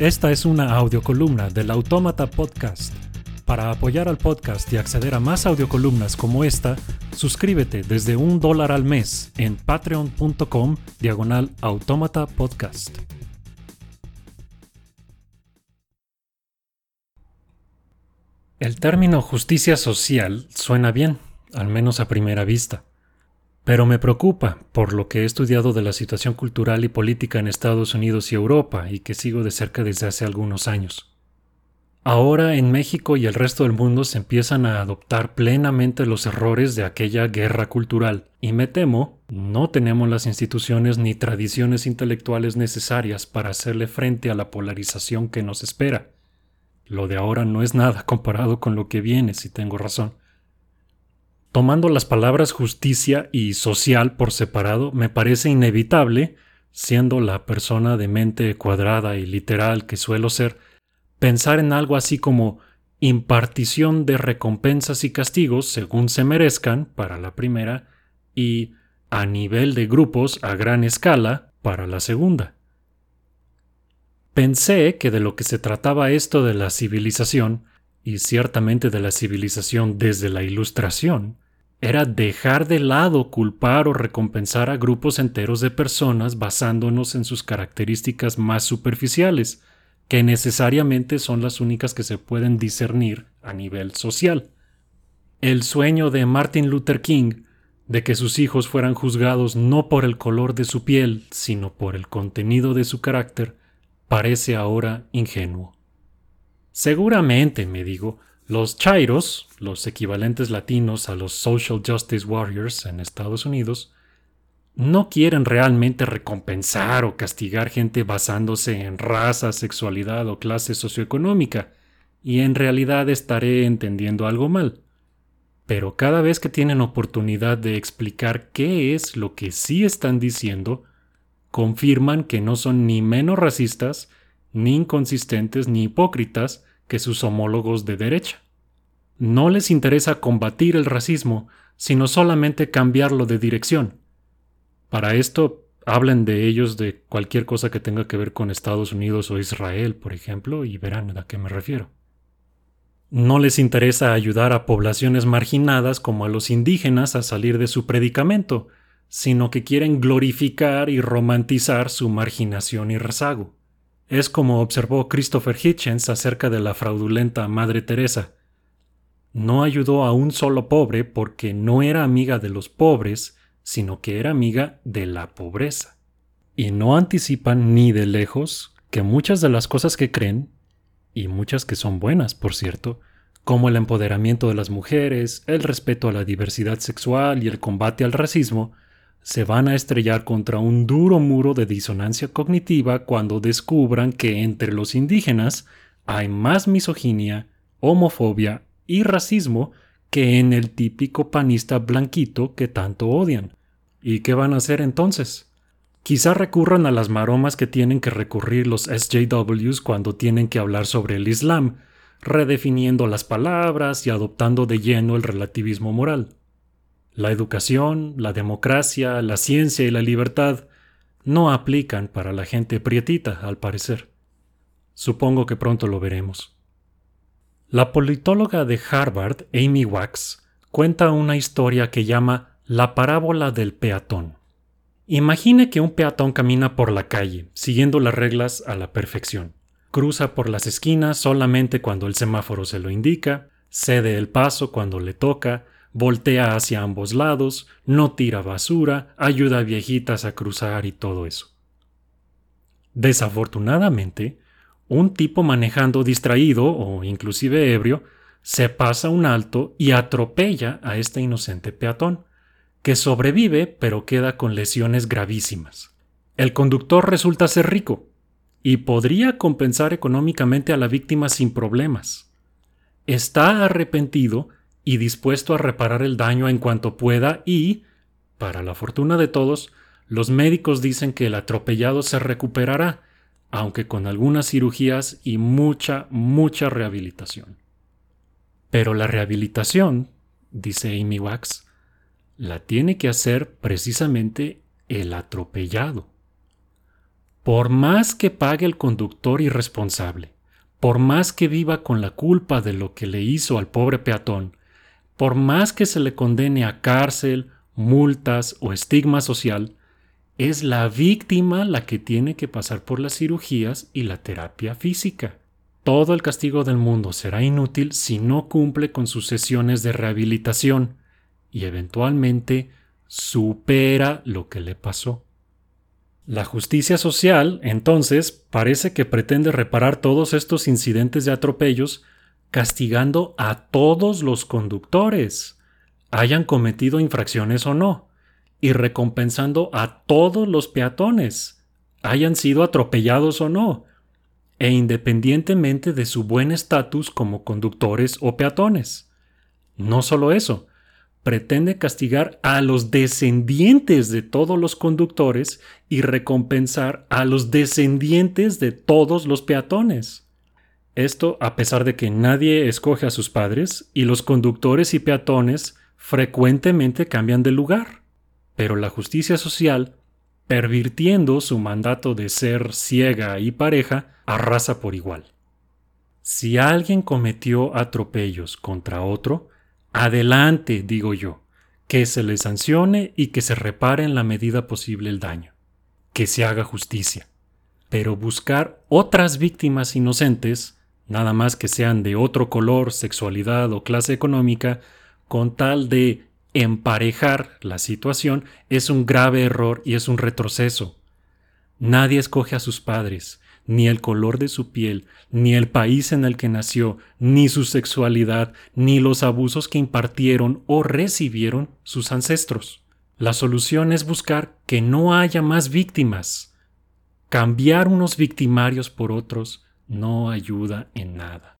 Esta es una audiocolumna del Autómata Podcast. Para apoyar al podcast y acceder a más audiocolumnas como esta, suscríbete desde un dólar al mes en patreon.com diagonal autómata podcast. El término justicia social suena bien, al menos a primera vista. Pero me preocupa, por lo que he estudiado de la situación cultural y política en Estados Unidos y Europa y que sigo de cerca desde hace algunos años. Ahora en México y el resto del mundo se empiezan a adoptar plenamente los errores de aquella guerra cultural, y me temo, no tenemos las instituciones ni tradiciones intelectuales necesarias para hacerle frente a la polarización que nos espera. Lo de ahora no es nada comparado con lo que viene, si tengo razón. Tomando las palabras justicia y social por separado, me parece inevitable, siendo la persona de mente cuadrada y literal que suelo ser, pensar en algo así como impartición de recompensas y castigos según se merezcan para la primera y a nivel de grupos a gran escala para la segunda. Pensé que de lo que se trataba esto de la civilización, y ciertamente de la civilización desde la Ilustración, era dejar de lado culpar o recompensar a grupos enteros de personas basándonos en sus características más superficiales, que necesariamente son las únicas que se pueden discernir a nivel social. El sueño de Martin Luther King de que sus hijos fueran juzgados no por el color de su piel, sino por el contenido de su carácter, parece ahora ingenuo. Seguramente, me digo, los chairos, los equivalentes latinos a los social justice warriors en Estados Unidos, no quieren realmente recompensar o castigar gente basándose en raza, sexualidad o clase socioeconómica, y en realidad estaré entendiendo algo mal. Pero cada vez que tienen oportunidad de explicar qué es lo que sí están diciendo, confirman que no son ni menos racistas, ni inconsistentes, ni hipócritas, que sus homólogos de derecha. No les interesa combatir el racismo, sino solamente cambiarlo de dirección. Para esto, hablen de ellos de cualquier cosa que tenga que ver con Estados Unidos o Israel, por ejemplo, y verán a qué me refiero. No les interesa ayudar a poblaciones marginadas como a los indígenas a salir de su predicamento, sino que quieren glorificar y romantizar su marginación y rezago. Es como observó Christopher Hitchens acerca de la fraudulenta Madre Teresa. No ayudó a un solo pobre porque no era amiga de los pobres, sino que era amiga de la pobreza. Y no anticipan ni de lejos que muchas de las cosas que creen, y muchas que son buenas, por cierto, como el empoderamiento de las mujeres, el respeto a la diversidad sexual y el combate al racismo, se van a estrellar contra un duro muro de disonancia cognitiva cuando descubran que entre los indígenas hay más misoginia, homofobia y racismo que en el típico panista blanquito que tanto odian. ¿Y qué van a hacer entonces? Quizá recurran a las maromas que tienen que recurrir los SJWs cuando tienen que hablar sobre el Islam, redefiniendo las palabras y adoptando de lleno el relativismo moral. La educación, la democracia, la ciencia y la libertad no aplican para la gente prietita, al parecer. Supongo que pronto lo veremos. La politóloga de Harvard, Amy Wax, cuenta una historia que llama La parábola del peatón. Imagine que un peatón camina por la calle, siguiendo las reglas a la perfección. Cruza por las esquinas solamente cuando el semáforo se lo indica, cede el paso cuando le toca, voltea hacia ambos lados, no tira basura, ayuda a viejitas a cruzar y todo eso. Desafortunadamente, un tipo manejando distraído o inclusive ebrio se pasa un alto y atropella a este inocente peatón, que sobrevive pero queda con lesiones gravísimas. El conductor resulta ser rico y podría compensar económicamente a la víctima sin problemas. Está arrepentido y dispuesto a reparar el daño en cuanto pueda y, para la fortuna de todos, los médicos dicen que el atropellado se recuperará, aunque con algunas cirugías y mucha, mucha rehabilitación. Pero la rehabilitación, dice Amy Wax, la tiene que hacer precisamente el atropellado. Por más que pague el conductor irresponsable, por más que viva con la culpa de lo que le hizo al pobre peatón, por más que se le condene a cárcel, multas o estigma social, es la víctima la que tiene que pasar por las cirugías y la terapia física. Todo el castigo del mundo será inútil si no cumple con sus sesiones de rehabilitación y eventualmente supera lo que le pasó. La justicia social, entonces, parece que pretende reparar todos estos incidentes de atropellos castigando a todos los conductores, hayan cometido infracciones o no, y recompensando a todos los peatones, hayan sido atropellados o no, e independientemente de su buen estatus como conductores o peatones. No solo eso, pretende castigar a los descendientes de todos los conductores y recompensar a los descendientes de todos los peatones. Esto a pesar de que nadie escoge a sus padres y los conductores y peatones frecuentemente cambian de lugar. Pero la justicia social, pervirtiendo su mandato de ser ciega y pareja, arrasa por igual. Si alguien cometió atropellos contra otro, adelante, digo yo, que se le sancione y que se repare en la medida posible el daño, que se haga justicia. Pero buscar otras víctimas inocentes, nada más que sean de otro color, sexualidad o clase económica, con tal de emparejar la situación, es un grave error y es un retroceso. Nadie escoge a sus padres, ni el color de su piel, ni el país en el que nació, ni su sexualidad, ni los abusos que impartieron o recibieron sus ancestros. La solución es buscar que no haya más víctimas. Cambiar unos victimarios por otros no ayuda en nada.